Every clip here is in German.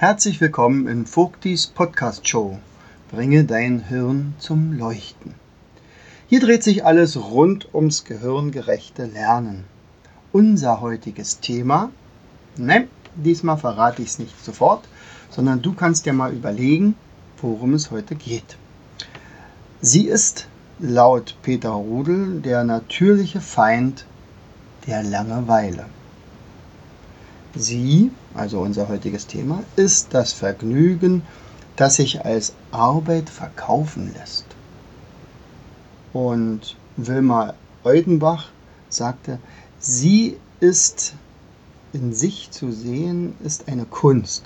Herzlich willkommen in Vogtis Podcast Show. Bringe dein Hirn zum Leuchten. Hier dreht sich alles rund ums gehirngerechte Lernen. Unser heutiges Thema, nein, diesmal verrate ich es nicht sofort, sondern du kannst dir mal überlegen, worum es heute geht. Sie ist laut Peter Rudel der natürliche Feind der Langeweile. Sie, also unser heutiges Thema, ist das Vergnügen, das sich als Arbeit verkaufen lässt. Und Wilma Eudenbach sagte, sie ist in sich zu sehen, ist eine Kunst.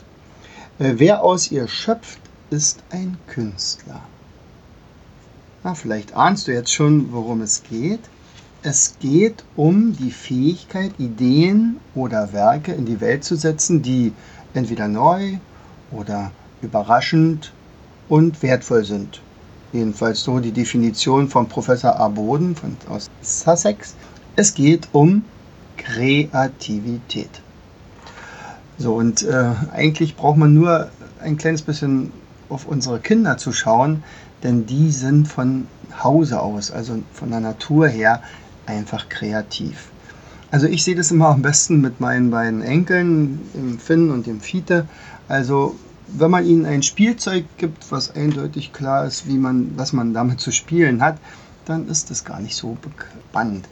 Äh, wer aus ihr schöpft, ist ein Künstler. Na, vielleicht ahnst du jetzt schon, worum es geht. Es geht um die Fähigkeit, Ideen oder Werke in die Welt zu setzen, die entweder neu oder überraschend und wertvoll sind. Jedenfalls so die Definition von Professor Aboden von, aus Sussex. Es geht um Kreativität. So, und äh, eigentlich braucht man nur ein kleines bisschen auf unsere Kinder zu schauen, denn die sind von Hause aus, also von der Natur her, einfach kreativ. Also ich sehe das immer am besten mit meinen beiden Enkeln, dem Finn und dem Fiete. Also wenn man ihnen ein Spielzeug gibt, was eindeutig klar ist, wie man, was man damit zu spielen hat, dann ist das gar nicht so spannend.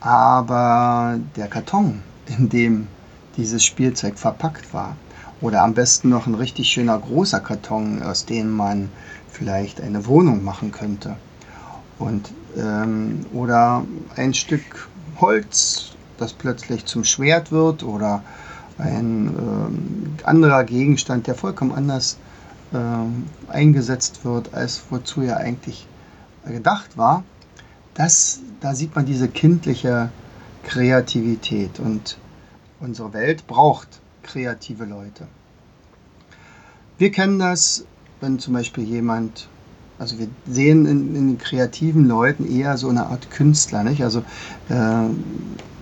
Aber der Karton, in dem dieses Spielzeug verpackt war, oder am besten noch ein richtig schöner großer Karton, aus dem man vielleicht eine Wohnung machen könnte. Und ähm, oder ein Stück Holz, das plötzlich zum Schwert wird oder ein ähm, anderer Gegenstand, der vollkommen anders ähm, eingesetzt wird, als wozu er eigentlich gedacht war, das, da sieht man diese kindliche Kreativität und unsere Welt braucht kreative Leute. Wir kennen das, wenn zum Beispiel jemand also wir sehen in, in, den kreativen Leuten eher so eine Art Künstler, nicht? Also äh,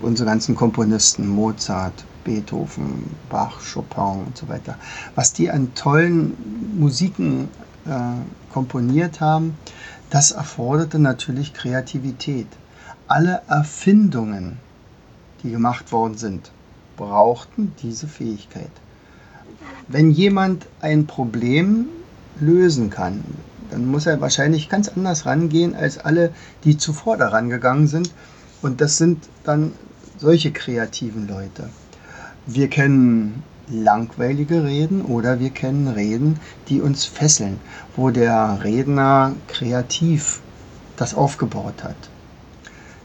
unsere ganzen Komponisten, Mozart, Beethoven, Bach, Chopin und so weiter, was die an tollen Musiken äh, komponiert haben, das erforderte natürlich Kreativität. Alle Erfindungen, die gemacht worden sind, brauchten diese Fähigkeit. Wenn jemand ein Problem lösen kann, dann muss er wahrscheinlich ganz anders rangehen als alle, die zuvor daran gegangen sind. Und das sind dann solche kreativen Leute. Wir kennen langweilige Reden oder wir kennen Reden, die uns fesseln, wo der Redner kreativ das aufgebaut hat.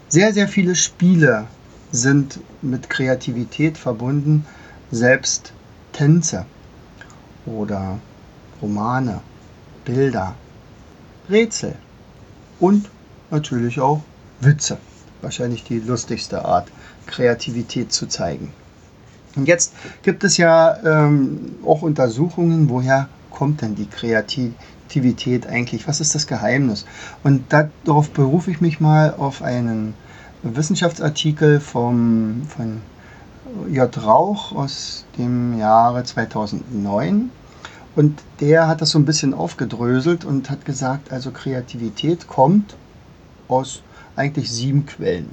Sehr, sehr viele Spiele sind mit Kreativität verbunden, selbst Tänze oder Romane, Bilder, Rätsel und natürlich auch Witze. Wahrscheinlich die lustigste Art, Kreativität zu zeigen. Und jetzt gibt es ja ähm, auch Untersuchungen, woher kommt denn die Kreativität eigentlich? Was ist das Geheimnis? Und darauf berufe ich mich mal auf einen Wissenschaftsartikel vom, von J. Rauch aus dem Jahre 2009. Und der hat das so ein bisschen aufgedröselt und hat gesagt, also Kreativität kommt aus eigentlich sieben Quellen.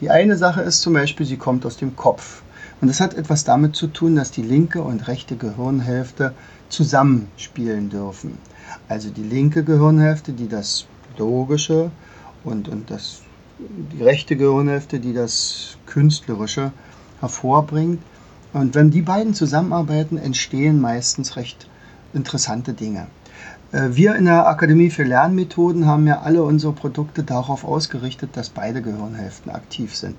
Die eine Sache ist zum Beispiel, sie kommt aus dem Kopf. Und das hat etwas damit zu tun, dass die linke und rechte Gehirnhälfte zusammenspielen dürfen. Also die linke Gehirnhälfte, die das Logische und, und das, die rechte Gehirnhälfte, die das Künstlerische hervorbringt. Und wenn die beiden zusammenarbeiten, entstehen meistens recht interessante Dinge. Äh, wir in der Akademie für Lernmethoden haben ja alle unsere Produkte darauf ausgerichtet, dass beide Gehirnhälften aktiv sind.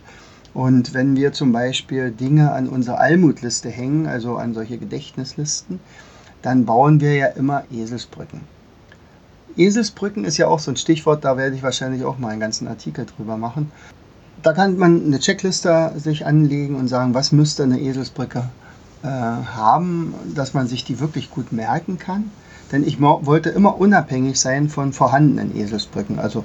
Und wenn wir zum Beispiel Dinge an unsere Almutliste hängen, also an solche Gedächtnislisten, dann bauen wir ja immer Eselsbrücken. Eselsbrücken ist ja auch so ein Stichwort, da werde ich wahrscheinlich auch mal einen ganzen Artikel drüber machen. Da kann man eine Checkliste sich anlegen und sagen, was müsste eine Eselsbrücke äh, haben, dass man sich die wirklich gut merken kann. Denn ich wollte immer unabhängig sein von vorhandenen Eselsbrücken. Also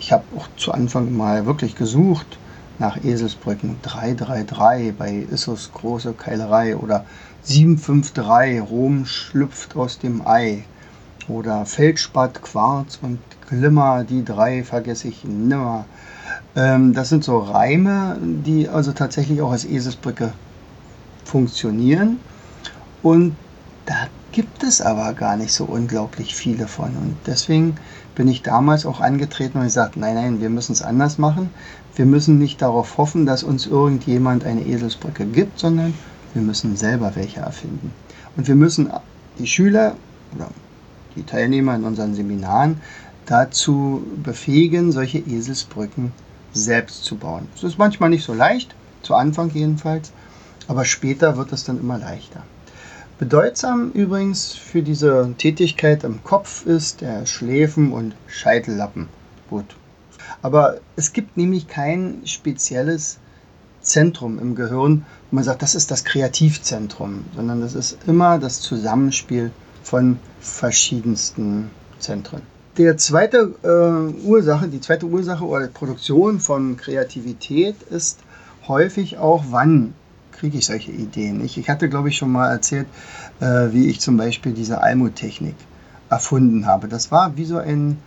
ich habe auch zu Anfang mal wirklich gesucht nach Eselsbrücken. 333 bei Issos große Keilerei oder 753 Rom schlüpft aus dem Ei oder Feldspat, Quarz und Glimmer, die drei vergesse ich nimmer. Ähm, das sind so Reime, die also tatsächlich auch als Eselsbrücke funktionieren. Und da gibt es aber gar nicht so unglaublich viele von. Und deswegen bin ich damals auch angetreten und gesagt, nein, nein, wir müssen es anders machen. Wir müssen nicht darauf hoffen, dass uns irgendjemand eine Eselsbrücke gibt, sondern wir müssen selber welche erfinden. Und wir müssen die Schüler oder die Teilnehmer in unseren Seminaren dazu befähigen, solche Eselsbrücken selbst zu bauen. Es ist manchmal nicht so leicht, zu Anfang jedenfalls, aber später wird es dann immer leichter. Bedeutsam übrigens für diese Tätigkeit im Kopf ist der Schläfen- und Scheitellappen. Gut. Aber es gibt nämlich kein spezielles Zentrum im Gehirn, wo man sagt, das ist das Kreativzentrum, sondern das ist immer das Zusammenspiel von verschiedensten Zentren. Der zweite äh, Ursache, die zweite Ursache oder Produktion von Kreativität ist häufig auch, wann kriege ich solche Ideen. Ich, ich hatte, glaube ich, schon mal erzählt, äh, wie ich zum Beispiel diese Almut-Technik erfunden habe. Das war wie so ein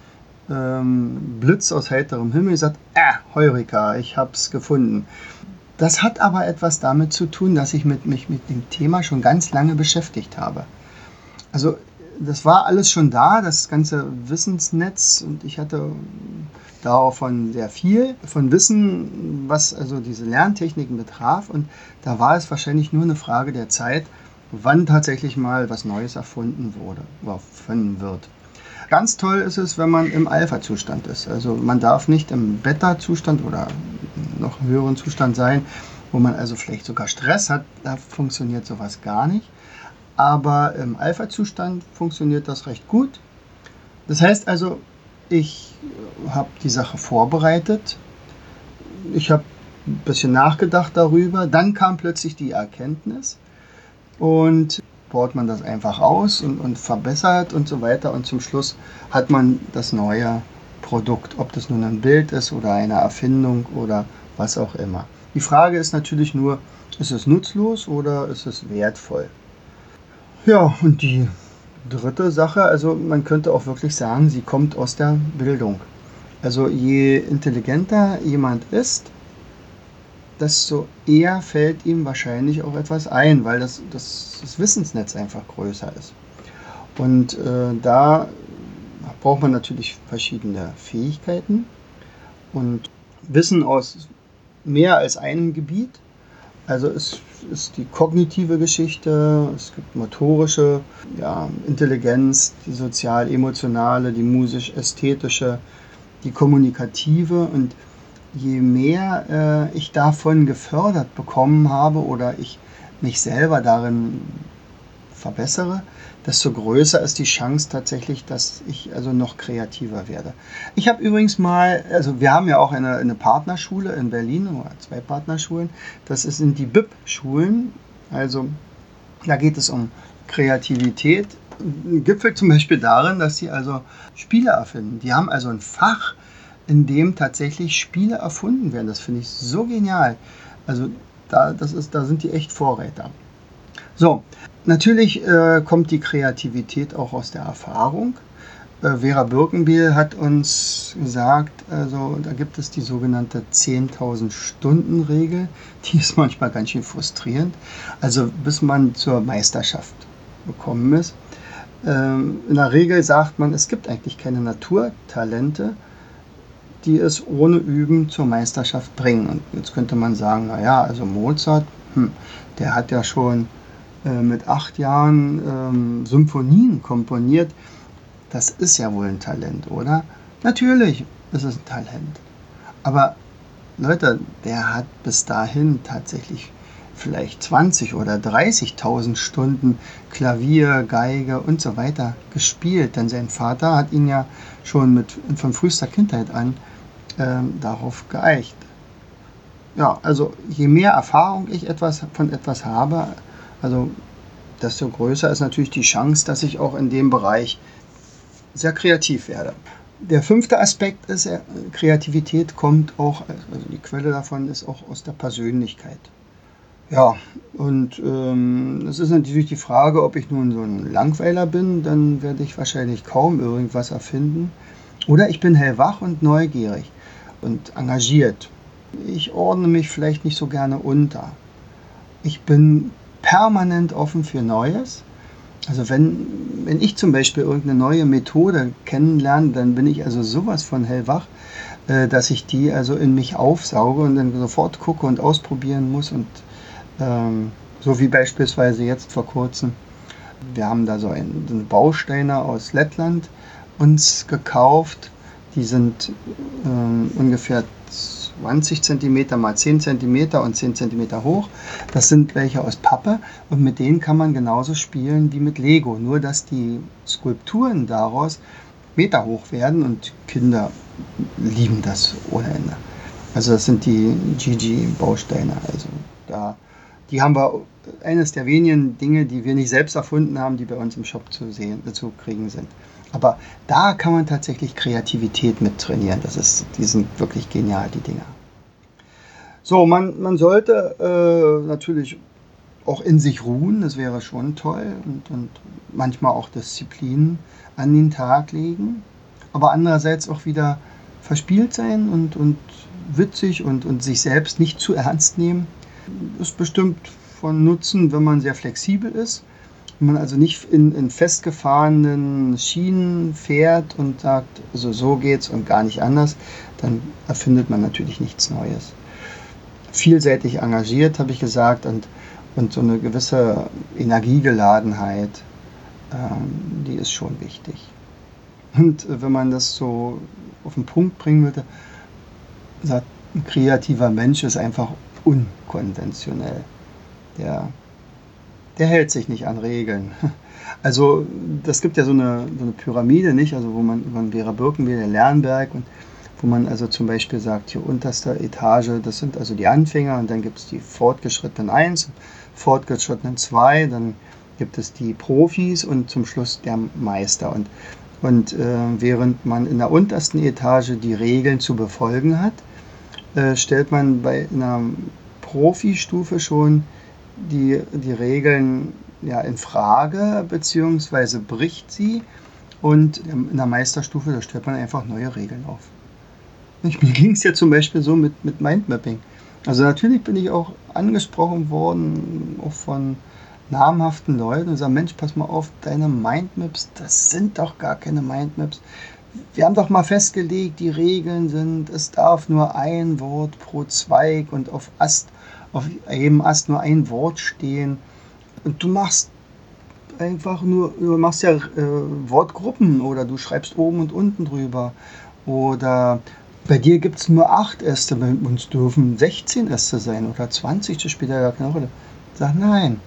ähm, Blitz aus heiterem Himmel. Ich sagte, äh, Heureka, ich habe es gefunden. Das hat aber etwas damit zu tun, dass ich mit, mich mit dem Thema schon ganz lange beschäftigt habe. Also das war alles schon da, das ganze Wissensnetz und ich hatte davon sehr viel von Wissen, was also diese Lerntechniken betraf und da war es wahrscheinlich nur eine Frage der Zeit, wann tatsächlich mal was Neues erfunden wurde erfunden wird. Ganz toll ist es, wenn man im Alpha-Zustand ist. Also man darf nicht im Beta-Zustand oder noch höheren Zustand sein, wo man also vielleicht sogar Stress hat. Da funktioniert sowas gar nicht aber im Alpha-Zustand funktioniert das recht gut. Das heißt also, ich habe die Sache vorbereitet, ich habe ein bisschen nachgedacht darüber, dann kam plötzlich die Erkenntnis und baut man das einfach aus und, und verbessert und so weiter und zum Schluss hat man das neue Produkt, ob das nun ein Bild ist oder eine Erfindung oder was auch immer. Die Frage ist natürlich nur, ist es nutzlos oder ist es wertvoll? Ja, und die dritte Sache, also man könnte auch wirklich sagen, sie kommt aus der Bildung. Also je intelligenter jemand ist, desto eher fällt ihm wahrscheinlich auch etwas ein, weil das, das, das Wissensnetz einfach größer ist. Und äh, da braucht man natürlich verschiedene Fähigkeiten und Wissen aus mehr als einem Gebiet. Also es ist die kognitive Geschichte, es gibt motorische ja, Intelligenz, die sozial-emotionale, die musisch-ästhetische, die kommunikative. Und je mehr äh, ich davon gefördert bekommen habe oder ich mich selber darin verbessere, desto größer ist die Chance tatsächlich, dass ich also noch kreativer werde. Ich habe übrigens mal, also wir haben ja auch eine, eine Partnerschule in Berlin, zwei Partnerschulen, das sind die BIP-Schulen, also da geht es um Kreativität. Gipfelt zum Beispiel darin, dass sie also Spiele erfinden. Die haben also ein Fach, in dem tatsächlich Spiele erfunden werden. Das finde ich so genial. Also da, das ist, da sind die echt Vorreiter. So, natürlich äh, kommt die Kreativität auch aus der Erfahrung. Äh, Vera Birkenbiel hat uns gesagt, also da gibt es die sogenannte 10.000 Stunden Regel. Die ist manchmal ganz schön frustrierend. Also bis man zur Meisterschaft gekommen ist. Ähm, in der Regel sagt man, es gibt eigentlich keine Naturtalente, die es ohne Üben zur Meisterschaft bringen. Und jetzt könnte man sagen, naja, also Mozart, hm, der hat ja schon äh, mit acht Jahren ähm, Symphonien komponiert. Das ist ja wohl ein Talent, oder? Natürlich ist es ein Talent. Aber Leute, der hat bis dahin tatsächlich vielleicht 20 oder 30.000 Stunden Klavier, Geige und so weiter gespielt. Denn sein Vater hat ihn ja schon mit, von frühester Kindheit an ähm, darauf geeicht. Ja, also je mehr Erfahrung ich etwas von etwas habe, also desto größer ist natürlich die Chance, dass ich auch in dem Bereich sehr kreativ werde. Der fünfte Aspekt ist, äh, Kreativität kommt auch, also die Quelle davon ist auch aus der Persönlichkeit. Ja, und ähm, es ist natürlich die Frage, ob ich nun so ein Langweiler bin, dann werde ich wahrscheinlich kaum irgendwas erfinden. Oder ich bin hellwach und neugierig und engagiert. Ich ordne mich vielleicht nicht so gerne unter. Ich bin permanent offen für Neues. Also wenn, wenn ich zum Beispiel irgendeine neue Methode kennenlerne, dann bin ich also sowas von hellwach, äh, dass ich die also in mich aufsauge und dann sofort gucke und ausprobieren muss und ähm, so wie beispielsweise jetzt vor kurzem. Wir haben da so einen, Bausteine aus Lettland uns gekauft. Die sind ähm, ungefähr 20 cm mal 10 cm und 10 cm hoch. Das sind welche aus Pappe und mit denen kann man genauso spielen wie mit Lego. Nur dass die Skulpturen daraus Meter hoch werden und Kinder lieben das ohne Ende. Also das sind die GG-Bausteine. Also da die haben wir, eines der wenigen Dinge, die wir nicht selbst erfunden haben, die bei uns im Shop zu, sehen, zu kriegen sind. Aber da kann man tatsächlich Kreativität mit trainieren. Das ist, die sind wirklich genial, die Dinger. So, man, man sollte äh, natürlich auch in sich ruhen, das wäre schon toll. Und, und manchmal auch Disziplin an den Tag legen. Aber andererseits auch wieder verspielt sein und, und witzig und, und sich selbst nicht zu ernst nehmen ist bestimmt von Nutzen, wenn man sehr flexibel ist. Wenn man also nicht in, in festgefahrenen Schienen fährt und sagt, also so geht's und gar nicht anders, dann erfindet man natürlich nichts Neues. Vielseitig engagiert, habe ich gesagt, und, und so eine gewisse Energiegeladenheit, ähm, die ist schon wichtig. Und wenn man das so auf den Punkt bringen würde, sagt, ein kreativer Mensch ist einfach unkonventionell. Der, der hält sich nicht an Regeln. Also das gibt ja so eine, so eine Pyramide, nicht? Also wo man, man wäre Birkenbiel, der Lernberg und wo man also zum Beispiel sagt, hier unterste Etage, das sind also die Anfänger und dann gibt es die fortgeschrittenen 1, fortgeschrittenen 2, dann gibt es die Profis und zum Schluss der Meister. Und, und äh, während man in der untersten Etage die Regeln zu befolgen hat, äh, stellt man bei einer Profi-Stufe schon die, die Regeln ja, in Frage bzw. bricht sie und in der Meisterstufe, da stellt man einfach neue Regeln auf. Mir ging es ja zum Beispiel so mit, mit Mindmapping. Also natürlich bin ich auch angesprochen worden, auch von namhaften Leuten und sagen, Mensch, pass mal auf, deine Mindmaps, das sind doch gar keine Mindmaps wir haben doch mal festgelegt, die Regeln sind, es darf nur ein Wort pro Zweig und auf Ast, auf jedem Ast nur ein Wort stehen. Und du machst einfach nur, du machst ja äh, Wortgruppen oder du schreibst oben und unten drüber. Oder bei dir gibt es nur acht Äste, bei uns dürfen 16 Äste sein oder 20, das spielt ja gar keine Rolle. Sag nein.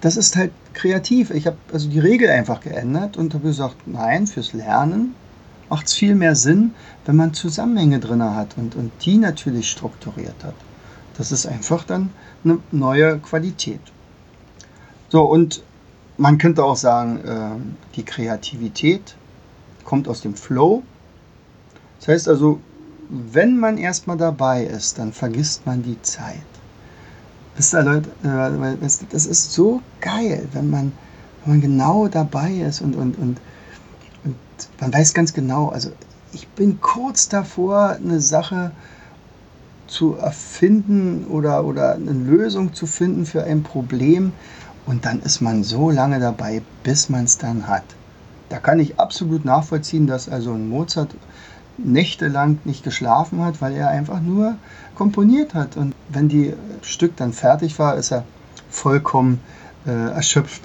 Das ist halt kreativ. Ich habe also die Regel einfach geändert und habe gesagt, nein, fürs Lernen macht es viel mehr Sinn, wenn man Zusammenhänge drin hat und, und die natürlich strukturiert hat. Das ist einfach dann eine neue Qualität. So, und man könnte auch sagen, äh, die Kreativität kommt aus dem Flow. Das heißt also, wenn man erstmal dabei ist, dann vergisst man die Zeit. Wisst ihr, Leute, äh, das ist so geil, wenn man, wenn man genau dabei ist und, und, und, und man weiß ganz genau, also ich bin kurz davor, eine Sache zu erfinden oder, oder eine Lösung zu finden für ein Problem und dann ist man so lange dabei, bis man es dann hat. Da kann ich absolut nachvollziehen, dass also ein Mozart nächtelang nicht geschlafen hat, weil er einfach nur komponiert hat. Und wenn die Stück dann fertig war, ist er vollkommen äh, erschöpft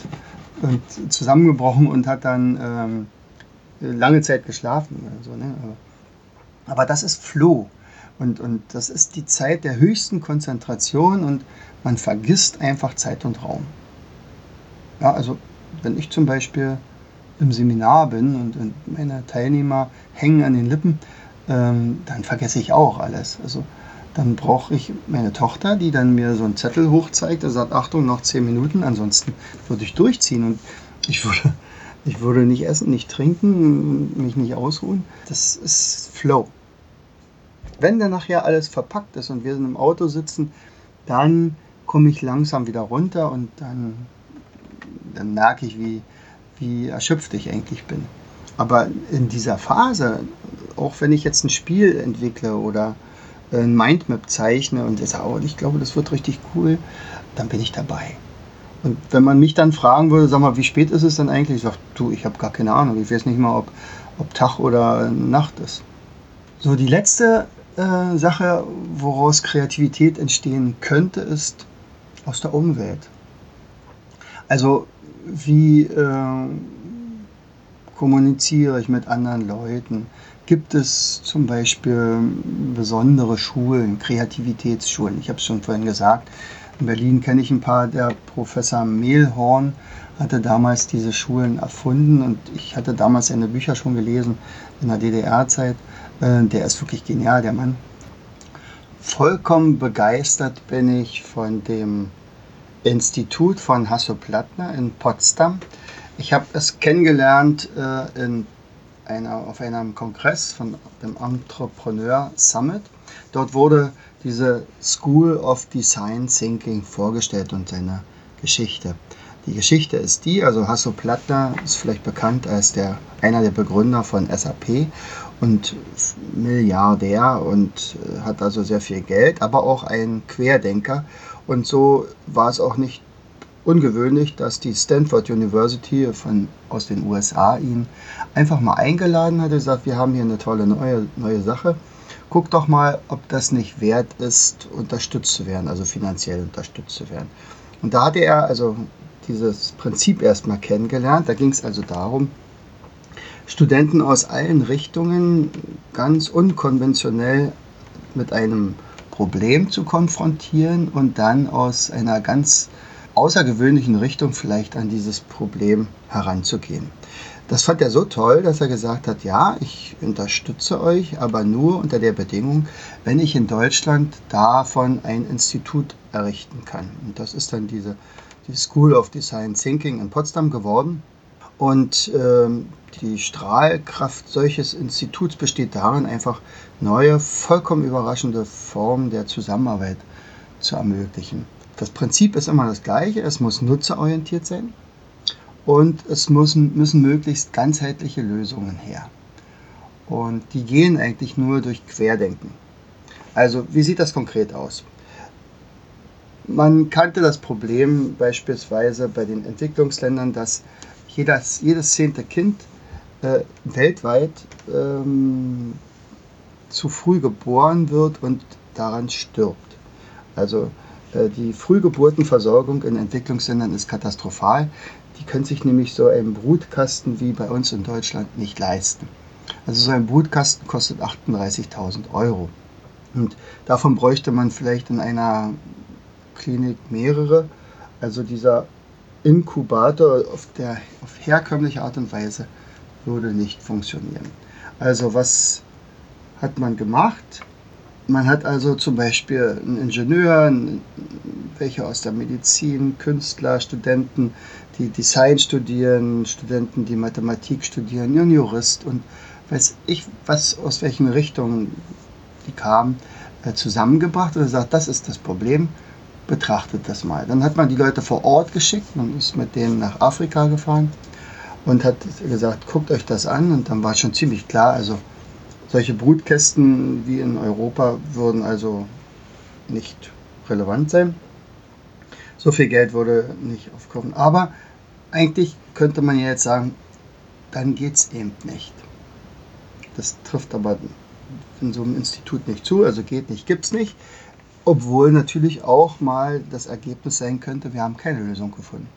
und zusammengebrochen und hat dann ähm, lange Zeit geschlafen. So, ne? aber, aber das ist Floh. Und, und das ist die Zeit der höchsten Konzentration und man vergisst einfach Zeit und Raum. Ja, also wenn ich zum Beispiel im Seminar bin und, und meine Teilnehmer hängen an den Lippen, ähm, dann vergesse ich auch alles. Also dann brauche ich meine Tochter, die dann mir so einen Zettel hochzeigt, der sagt, Achtung, noch zehn Minuten, ansonsten würde ich durchziehen und ich würde, ich würde nicht essen, nicht trinken, mich nicht ausruhen. Das ist Flow. Wenn dann nachher alles verpackt ist und wir im Auto sitzen, dann komme ich langsam wieder runter und dann, dann merke ich, wie, wie erschöpft ich eigentlich bin. Aber in dieser Phase, auch wenn ich jetzt ein Spiel entwickle oder ein Mindmap zeichne und sage, oh, ich glaube, das wird richtig cool, dann bin ich dabei. Und wenn man mich dann fragen würde, sag mal, wie spät ist es denn eigentlich? Ich sage, du, ich habe gar keine Ahnung. Ich weiß nicht mal, ob, ob Tag oder Nacht ist. So, die letzte äh, Sache, woraus Kreativität entstehen könnte, ist aus der Umwelt. Also, wie äh, kommuniziere ich mit anderen Leuten? Gibt es zum Beispiel besondere Schulen, Kreativitätsschulen? Ich habe es schon vorhin gesagt. In Berlin kenne ich ein paar. Der Professor Mehlhorn hatte damals diese Schulen erfunden und ich hatte damals seine Bücher schon gelesen in der DDR-Zeit. Äh, der ist wirklich genial, der Mann. Vollkommen begeistert bin ich von dem Institut von Hasso-Plattner in Potsdam. Ich habe es kennengelernt äh, in einer, auf einem Kongress von dem Entrepreneur Summit. Dort wurde diese School of Design Thinking vorgestellt und seine Geschichte. Die Geschichte ist die, also Hasso Plattner ist vielleicht bekannt als der, einer der Begründer von SAP und Milliardär und äh, hat also sehr viel Geld, aber auch ein Querdenker. Und so war es auch nicht ungewöhnlich, dass die Stanford University von, aus den USA ihn einfach mal eingeladen hat und gesagt, wir haben hier eine tolle neue, neue Sache. Guck doch mal, ob das nicht wert ist, unterstützt zu werden, also finanziell unterstützt zu werden. Und da hatte er also dieses Prinzip erstmal kennengelernt. Da ging es also darum, Studenten aus allen Richtungen ganz unkonventionell mit einem Problem zu konfrontieren und dann aus einer ganz außergewöhnlichen Richtung vielleicht an dieses Problem heranzugehen. Das fand er so toll, dass er gesagt hat, ja, ich unterstütze euch, aber nur unter der Bedingung, wenn ich in Deutschland davon ein Institut errichten kann. Und das ist dann diese die School of Design Thinking in Potsdam geworden. Und ähm, die Strahlkraft solches Instituts besteht darin, einfach neue, vollkommen überraschende Formen der Zusammenarbeit zu ermöglichen. Das Prinzip ist immer das gleiche, es muss nutzerorientiert sein und es müssen, müssen möglichst ganzheitliche Lösungen her. Und die gehen eigentlich nur durch Querdenken. Also wie sieht das konkret aus? Man kannte das Problem beispielsweise bei den Entwicklungsländern, dass jedes, jedes zehnte Kind äh, weltweit ähm, zu früh geboren wird und daran stirbt. Also äh, die Frühgeburtenversorgung in Entwicklungsländern ist katastrophal. Die können sich nämlich so einen Brutkasten wie bei uns in Deutschland nicht leisten. Also so ein Brutkasten kostet 38.000 Euro. Und davon bräuchte man vielleicht in einer Klinik mehrere. Also dieser Inkubator auf, der, auf herkömmliche Art und Weise würde nicht funktionieren. Also was hat man gemacht? Man hat also zum Beispiel einen Ingenieur, welche aus der Medizin, Künstler, Studenten, die Design studieren, Studenten, die Mathematik studieren, einen Jurist und weiß ich, was aus welchen Richtungen die kamen, äh, zusammengebracht und gesagt, das ist das Problem, betrachtet das mal. Dann hat man die Leute vor Ort geschickt, man ist mit denen nach Afrika gefahren und hat gesagt, guckt euch das an und dann war schon ziemlich klar, also solche Brutkästen wie in Europa würden also nicht relevant sein. So viel Geld wurde nicht aufkommen. Aber eigentlich könnte man ja jetzt sagen, dann geht es eben nicht. Das trifft aber in so einem Institut nicht zu, also geht nicht, gibt es nicht. Obwohl natürlich auch mal das Ergebnis sein könnte, wir haben keine Lösung gefunden.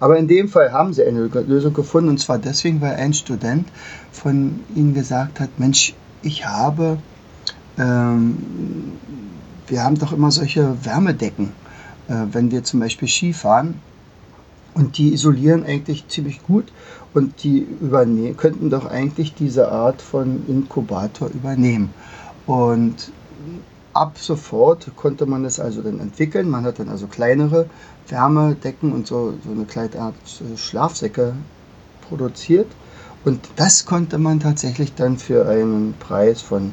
Aber in dem Fall haben sie eine Lösung gefunden und zwar deswegen, weil ein Student von ihnen gesagt hat, Mensch, ich habe ähm, wir haben doch immer solche Wärmedecken, äh, wenn wir zum Beispiel Ski fahren. Und die isolieren eigentlich ziemlich gut und die könnten doch eigentlich diese Art von Inkubator übernehmen. Und ab sofort konnte man es also dann entwickeln. Man hat dann also kleinere Wärmedecken und so, so eine kleine Art äh, Schlafsäcke produziert. Und das konnte man tatsächlich dann für einen Preis von,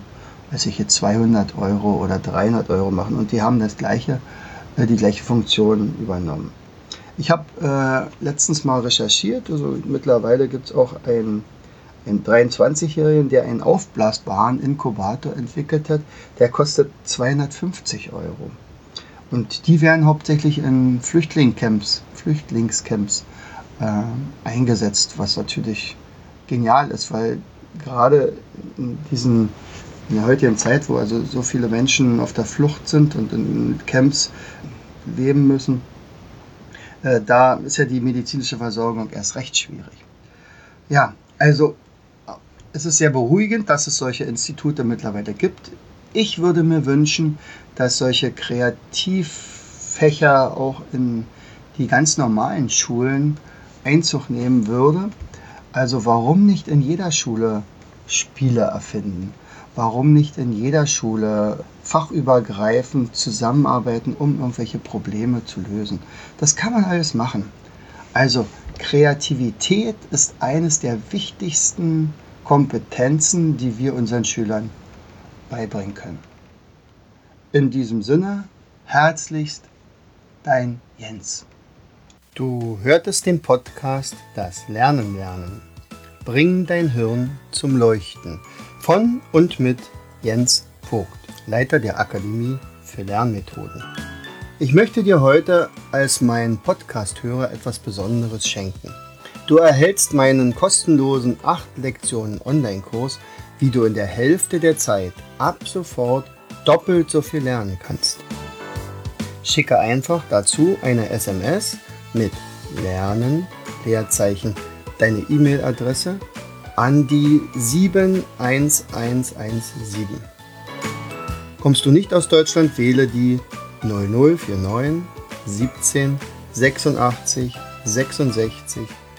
weiß ich jetzt, 200 Euro oder 300 Euro machen. Und die haben das gleiche, äh, die gleiche Funktion übernommen. Ich habe äh, letztens mal recherchiert, also mittlerweile gibt es auch einen, einen 23-Jährigen, der einen aufblasbaren Inkubator entwickelt hat. Der kostet 250 Euro. Und die werden hauptsächlich in Flüchtlingscamps, Flüchtlingscamps äh, eingesetzt, was natürlich genial ist, weil gerade in diesen in der heutigen Zeit, wo also so viele Menschen auf der Flucht sind und in Camps leben müssen, äh, da ist ja die medizinische Versorgung erst recht schwierig. Ja, also es ist sehr beruhigend, dass es solche Institute mittlerweile gibt. Ich würde mir wünschen, dass solche Kreativfächer auch in die ganz normalen Schulen Einzug nehmen würde. Also warum nicht in jeder Schule Spiele erfinden? Warum nicht in jeder Schule fachübergreifend zusammenarbeiten, um irgendwelche Probleme zu lösen? Das kann man alles machen. Also Kreativität ist eines der wichtigsten Kompetenzen, die wir unseren Schülern beibringen können. In diesem Sinne, herzlichst dein Jens. Du hörtest den Podcast Das Lernen lernen. Bring dein Hirn zum Leuchten von und mit Jens Vogt, Leiter der Akademie für Lernmethoden. Ich möchte dir heute als mein Podcast-Hörer etwas Besonderes schenken. Du erhältst meinen kostenlosen 8 Lektionen Online-Kurs, wie du in der Hälfte der Zeit ab sofort doppelt so viel lernen kannst. Schicke einfach dazu eine SMS mit Lernen, Leerzeichen, deine E-Mail-Adresse an die 71117. Kommst du nicht aus Deutschland, wähle die 0049 17 86 66